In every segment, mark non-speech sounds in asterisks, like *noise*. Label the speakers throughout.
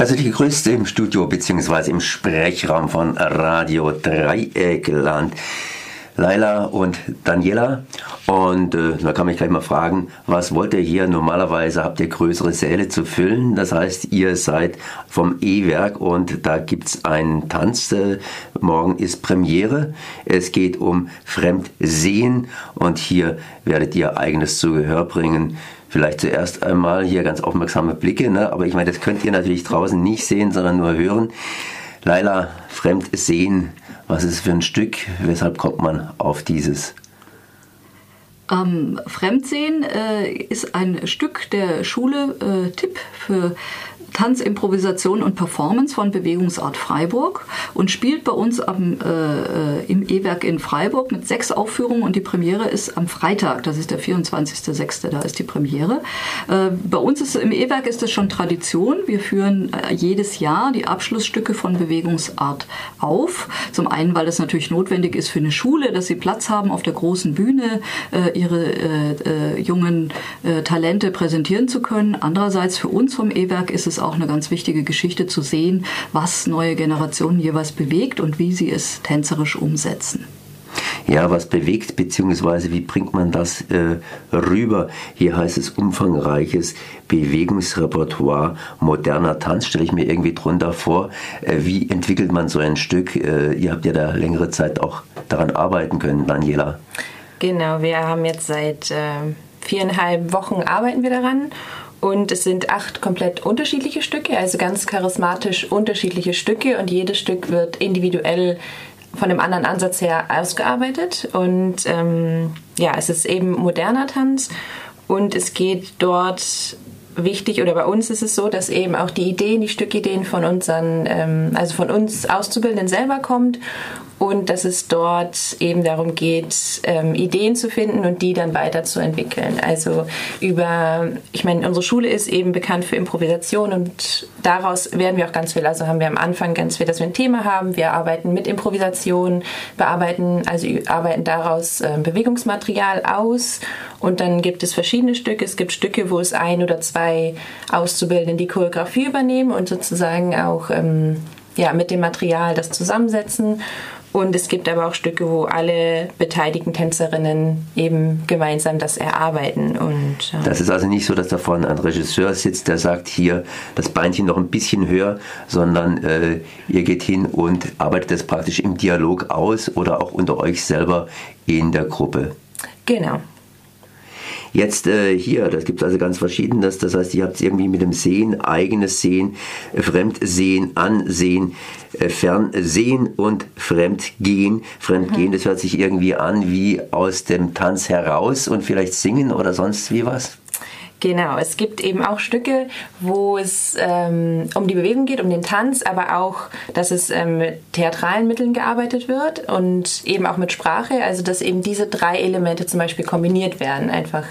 Speaker 1: Herzlich gegrüßt im Studio bzw. im Sprechraum von Radio Dreieckland. Laila und Daniela. Und äh, da kann mich gleich mal fragen, was wollt ihr hier? Normalerweise habt ihr größere Säle zu füllen. Das heißt, ihr seid vom E-Werk und da gibt es einen Tanz. Äh, morgen ist Premiere. Es geht um Fremdsehen und hier werdet ihr eigenes zu Gehör bringen vielleicht zuerst einmal hier ganz aufmerksame Blicke, ne? aber ich meine, das könnt ihr natürlich draußen nicht sehen, sondern nur hören. Laila, fremd sehen, was ist für ein Stück? Weshalb kommt man auf dieses?
Speaker 2: Ähm, Fremdsehen äh, ist ein Stück der Schule äh, Tipp für Tanz, Improvisation und Performance von Bewegungsart Freiburg und spielt bei uns am, äh, im E-Werk in Freiburg mit sechs Aufführungen und die Premiere ist am Freitag, das ist der 24.06., da ist die Premiere. Äh, bei uns ist im E-Werk ist das schon Tradition. Wir führen äh, jedes Jahr die Abschlussstücke von Bewegungsart auf. Zum einen, weil es natürlich notwendig ist für eine Schule, dass sie Platz haben auf der großen Bühne, äh, ihre äh, äh, jungen Talente präsentieren zu können. Andererseits für uns vom E-Werk ist es auch eine ganz wichtige Geschichte zu sehen, was neue Generationen jeweils bewegt und wie sie es tänzerisch umsetzen.
Speaker 1: Ja, was bewegt, beziehungsweise wie bringt man das äh, rüber? Hier heißt es umfangreiches Bewegungsrepertoire moderner Tanz, stelle ich mir irgendwie drunter vor. Äh, wie entwickelt man so ein Stück? Äh, ihr habt ja da längere Zeit auch daran arbeiten können, Daniela.
Speaker 3: Genau, wir haben jetzt seit äh, viereinhalb Wochen arbeiten wir daran. Und es sind acht komplett unterschiedliche Stücke, also ganz charismatisch unterschiedliche Stücke. Und jedes Stück wird individuell von einem anderen Ansatz her ausgearbeitet. Und ähm, ja, es ist eben moderner Tanz. Und es geht dort wichtig oder bei uns ist es so, dass eben auch die Ideen, die Stückideen von unseren, ähm, also von uns Auszubildenden selber kommt und dass es dort eben darum geht, ähm, Ideen zu finden und die dann weiterzuentwickeln. Also über, ich meine, unsere Schule ist eben bekannt für Improvisation und daraus werden wir auch ganz viel, also haben wir am Anfang ganz viel, dass wir ein Thema haben, wir arbeiten mit Improvisation, bearbeiten, also arbeiten daraus äh, Bewegungsmaterial aus und dann gibt es verschiedene Stücke. Es gibt Stücke, wo es ein oder zwei Auszubildende die Choreografie übernehmen und sozusagen auch ähm, ja, mit dem Material das zusammensetzen. Und es gibt aber auch Stücke, wo alle beteiligten Tänzerinnen eben gemeinsam das erarbeiten. Und,
Speaker 1: äh das ist also nicht so, dass da vorne ein Regisseur sitzt, der sagt, hier das Beinchen noch ein bisschen höher, sondern äh, ihr geht hin und arbeitet das praktisch im Dialog aus oder auch unter euch selber in der Gruppe.
Speaker 3: Genau.
Speaker 1: Jetzt äh, hier, das gibt also ganz verschiedenes. Das heißt, ihr habt irgendwie mit dem Sehen, eigenes Sehen, äh, Fremdsehen, Ansehen, äh, Fernsehen und Fremdgehen. Fremdgehen, mhm. das hört sich irgendwie an wie aus dem Tanz heraus und vielleicht singen oder sonst wie was.
Speaker 3: Genau, es gibt eben auch Stücke, wo es ähm, um die Bewegung geht, um den Tanz, aber auch, dass es ähm, mit theatralen Mitteln gearbeitet wird und eben auch mit Sprache, also dass eben diese drei Elemente zum Beispiel kombiniert werden, einfach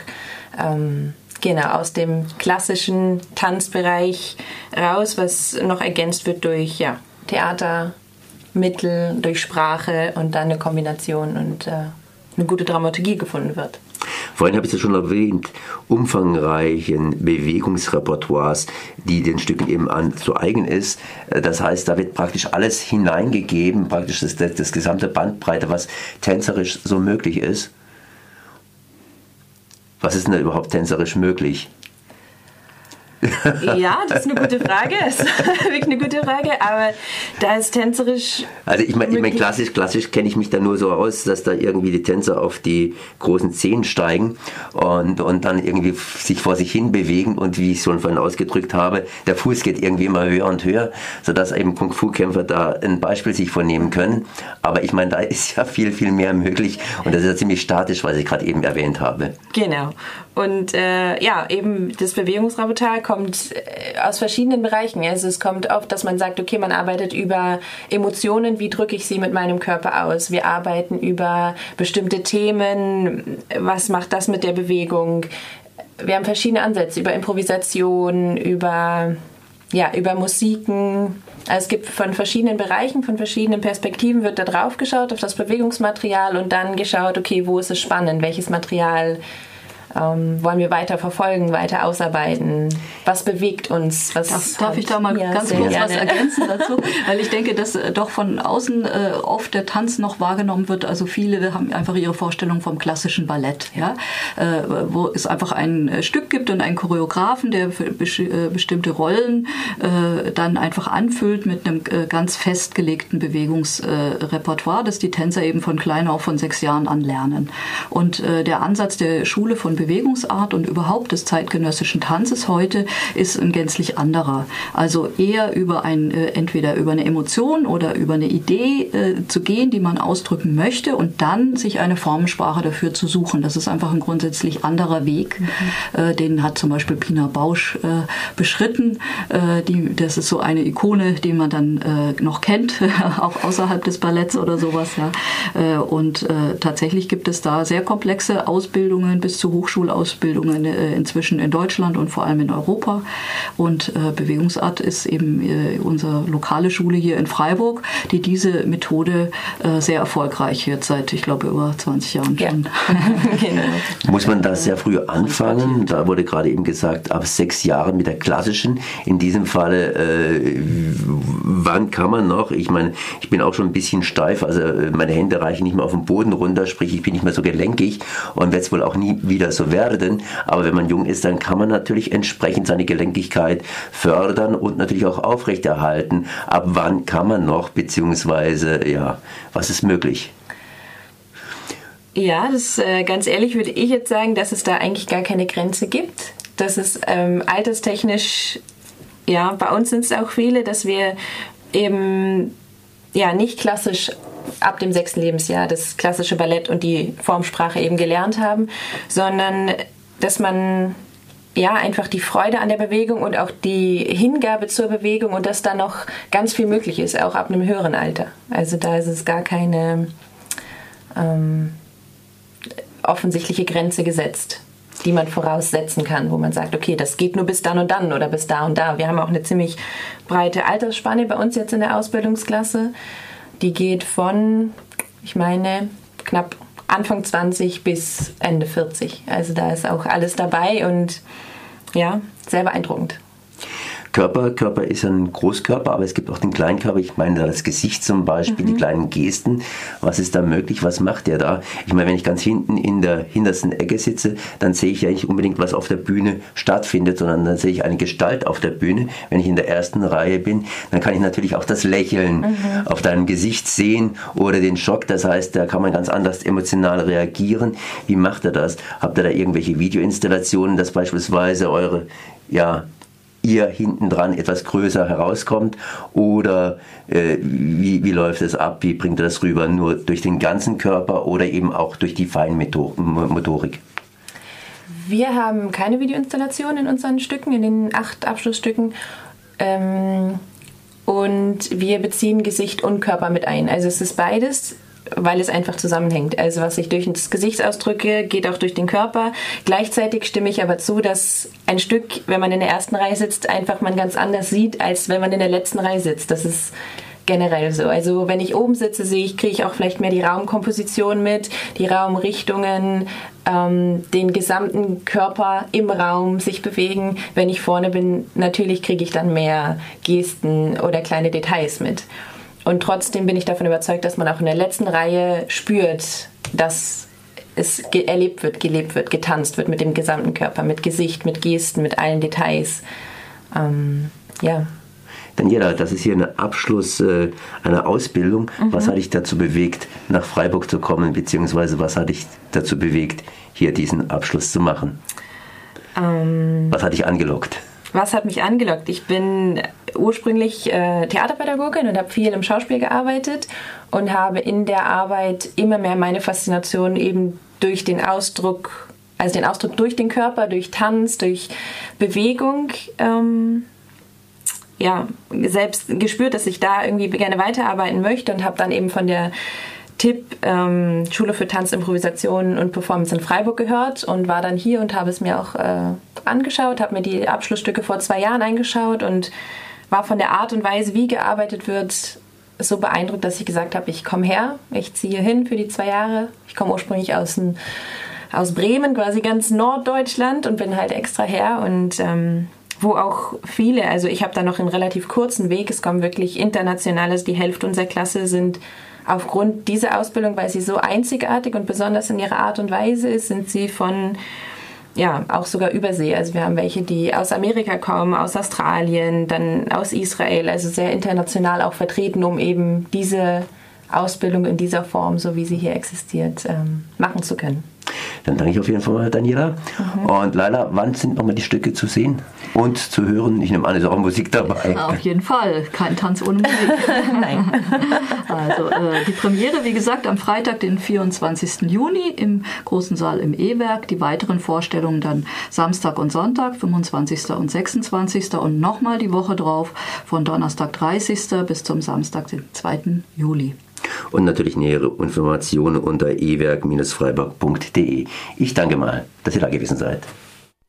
Speaker 3: ähm, genau aus dem klassischen Tanzbereich raus, was noch ergänzt wird durch ja, Theatermittel, durch Sprache und dann eine Kombination und äh, eine gute Dramaturgie gefunden wird.
Speaker 1: Vorhin habe ich es schon erwähnt, umfangreichen Bewegungsrepertoires, die den Stücken eben an, zu eigen ist. Das heißt, da wird praktisch alles hineingegeben, praktisch das, das, das gesamte Bandbreite, was tänzerisch so möglich ist. Was ist denn da überhaupt tänzerisch möglich?
Speaker 3: Ja, das ist eine gute Frage. Das ist *laughs* wirklich eine gute Frage. Aber da ist tänzerisch.
Speaker 1: Also ich meine, ich mein, klassisch, klassisch kenne ich mich da nur so aus, dass da irgendwie die Tänzer auf die großen Zehen steigen und, und dann irgendwie sich vor sich hin bewegen und wie ich schon vorhin ausgedrückt habe, der Fuß geht irgendwie immer höher und höher, sodass eben Kung-Fu-Kämpfer da ein Beispiel sich vornehmen können. Aber ich meine, da ist ja viel, viel mehr möglich und das ist ja ziemlich statisch, was ich gerade eben erwähnt habe.
Speaker 3: Genau. Und äh, ja, eben das Bewegungsrepertoire kommt äh, aus verschiedenen Bereichen. Also es kommt oft, dass man sagt, okay, man arbeitet über Emotionen, wie drücke ich sie mit meinem Körper aus. Wir arbeiten über bestimmte Themen, was macht das mit der Bewegung. Wir haben verschiedene Ansätze über Improvisation, über ja, über Musiken. Also es gibt von verschiedenen Bereichen, von verschiedenen Perspektiven wird da drauf geschaut, auf das Bewegungsmaterial und dann geschaut, okay, wo ist es spannend, welches Material ähm, wollen wir weiter verfolgen, weiter ausarbeiten? Was bewegt uns? Was
Speaker 2: darf, darf ich da mal ja, ganz kurz gerne. was ergänzen *laughs* dazu? Weil ich denke, dass äh, doch von außen äh, oft der Tanz noch wahrgenommen wird. Also viele haben einfach ihre Vorstellung vom klassischen Ballett, ja, äh, wo es einfach ein äh, Stück gibt und einen Choreografen, der äh, bestimmte Rollen äh, dann einfach anfüllt mit einem ganz festgelegten Bewegungsrepertoire, das die Tänzer eben von klein auf von sechs Jahren an lernen. Und der Ansatz der Schule von Bewegungsart und überhaupt des zeitgenössischen Tanzes heute ist ein gänzlich anderer. Also eher über ein, äh, entweder über eine Emotion oder über eine Idee äh, zu gehen, die man ausdrücken möchte und dann sich eine Formensprache dafür zu suchen. Das ist einfach ein grundsätzlich anderer Weg. Mhm. Äh, den hat zum Beispiel Pina Bausch beschritten. Die, das ist so eine Ikone, die man dann noch kennt, *laughs* auch außerhalb des Balletts oder sowas. Ja. und tatsächlich gibt es da sehr komplexe Ausbildungen bis zu Hochschulen Hochschulausbildungen äh, inzwischen in Deutschland und vor allem in Europa. Und äh, Bewegungsart ist eben äh, unsere lokale Schule hier in Freiburg, die diese Methode sehr erfolgreich jetzt seit, ich glaube, über 20 Jahren
Speaker 1: ja. schon. *laughs* *laughs* genau. Muss man da sehr früh anfangen? Da wurde gerade eben gesagt, ab sechs Jahren mit der klassischen. In diesem Falle, äh, wann kann man noch? Ich meine, ich bin auch schon ein bisschen steif, also meine Hände reichen nicht mehr auf den Boden runter, sprich, ich bin nicht mehr so gelenkig und werde es wohl auch nie wieder so werden. Aber wenn man jung ist, dann kann man natürlich entsprechend seine Gelenkigkeit fördern und natürlich auch aufrechterhalten. Ab wann kann man noch, beziehungsweise, ja, was ist möglich?
Speaker 3: Ja, das äh, ganz ehrlich würde ich jetzt sagen, dass es da eigentlich gar keine Grenze gibt. Dass es ähm, alterstechnisch, ja, bei uns sind es auch viele, dass wir eben ja nicht klassisch ab dem sechsten Lebensjahr das klassische Ballett und die Formsprache eben gelernt haben, sondern dass man ja, einfach die Freude an der Bewegung und auch die Hingabe zur Bewegung und dass da noch ganz viel möglich ist, auch ab einem höheren Alter. Also da ist es gar keine ähm, offensichtliche Grenze gesetzt, die man voraussetzen kann, wo man sagt, okay, das geht nur bis dann und dann oder bis da und da. Wir haben auch eine ziemlich breite Altersspanne bei uns jetzt in der Ausbildungsklasse. Die geht von, ich meine, knapp Anfang 20 bis Ende 40. Also da ist auch alles dabei und ja, sehr beeindruckend.
Speaker 1: Körper. Körper ist ein Großkörper, aber es gibt auch den Kleinkörper. Ich meine das Gesicht zum Beispiel, mhm. die kleinen Gesten. Was ist da möglich? Was macht der da? Ich meine, wenn ich ganz hinten in der hintersten Ecke sitze, dann sehe ich ja nicht unbedingt, was auf der Bühne stattfindet, sondern dann sehe ich eine Gestalt auf der Bühne. Wenn ich in der ersten Reihe bin, dann kann ich natürlich auch das Lächeln mhm. auf deinem Gesicht sehen oder den Schock. Das heißt, da kann man ganz anders emotional reagieren. Wie macht er das? Habt ihr da irgendwelche Videoinstallationen, dass beispielsweise eure ja, ihr hinten dran etwas größer herauskommt oder äh, wie, wie läuft es ab, wie bringt er das rüber, nur durch den ganzen Körper oder eben auch durch die Feinmotorik?
Speaker 3: Wir haben keine Videoinstallation in unseren Stücken, in den acht Abschlussstücken. Ähm, und wir beziehen Gesicht und Körper mit ein. Also es ist beides weil es einfach zusammenhängt. Also was ich durch das Gesicht ausdrücke, geht auch durch den Körper. Gleichzeitig stimme ich aber zu, dass ein Stück, wenn man in der ersten Reihe sitzt, einfach man ganz anders sieht, als wenn man in der letzten Reihe sitzt. Das ist generell so. Also wenn ich oben sitze, sehe ich, kriege ich auch vielleicht mehr die Raumkomposition mit, die Raumrichtungen, ähm, den gesamten Körper im Raum sich bewegen. Wenn ich vorne bin, natürlich kriege ich dann mehr Gesten oder kleine Details mit. Und trotzdem bin ich davon überzeugt, dass man auch in der letzten Reihe spürt, dass es erlebt wird, gelebt wird, getanzt wird mit dem gesamten Körper, mit Gesicht, mit Gesten, mit allen Details. Ähm, ja.
Speaker 1: Daniela, das ist hier ein Abschluss äh, einer Ausbildung. Mhm. Was hat dich dazu bewegt, nach Freiburg zu kommen, beziehungsweise was hat dich dazu bewegt, hier diesen Abschluss zu machen? Ähm, was hat dich angelockt?
Speaker 3: Was hat mich angelockt? Ich bin ursprünglich äh, Theaterpädagogin und habe viel im Schauspiel gearbeitet und habe in der Arbeit immer mehr meine Faszination eben durch den Ausdruck, also den Ausdruck durch den Körper, durch Tanz, durch Bewegung, ähm, ja, selbst gespürt, dass ich da irgendwie gerne weiterarbeiten möchte und habe dann eben von der Tipp ähm, Schule für Tanz, Improvisation und Performance in Freiburg gehört und war dann hier und habe es mir auch äh, angeschaut, habe mir die Abschlussstücke vor zwei Jahren angeschaut und war von der Art und Weise, wie gearbeitet wird, so beeindruckt, dass ich gesagt habe, ich komme her, ich ziehe hin für die zwei Jahre. Ich komme ursprünglich aus dem aus Bremen, quasi ganz Norddeutschland und bin halt extra her und ähm, wo auch viele, also ich habe da noch einen relativ kurzen Weg, es kommen wirklich internationales, die Hälfte unserer Klasse sind aufgrund dieser Ausbildung, weil sie so einzigartig und besonders in ihrer Art und Weise ist, sind sie von ja, auch sogar Übersee. Also wir haben welche, die aus Amerika kommen, aus Australien, dann aus Israel, also sehr international auch vertreten, um eben diese Ausbildung in dieser Form, so wie sie hier existiert, ähm, machen zu können.
Speaker 1: Dann danke ich auf jeden Fall mal Daniela. Mhm. Und Leila, wann sind nochmal die Stücke zu sehen und zu hören? Ich nehme an, ist auch Musik dabei.
Speaker 2: Auf jeden Fall. Kein Tanz ohne Musik. *laughs* Nein. *laughs* Also äh, die Premiere, wie gesagt, am Freitag, den 24. Juni im Großen Saal im E-Werk. Die weiteren Vorstellungen dann Samstag und Sonntag, 25. und 26. und nochmal die Woche drauf von Donnerstag 30. bis zum Samstag, den 2. Juli
Speaker 1: und natürlich nähere Informationen unter ewerk-freiburg.de. Ich danke mal, dass ihr da gewesen seid.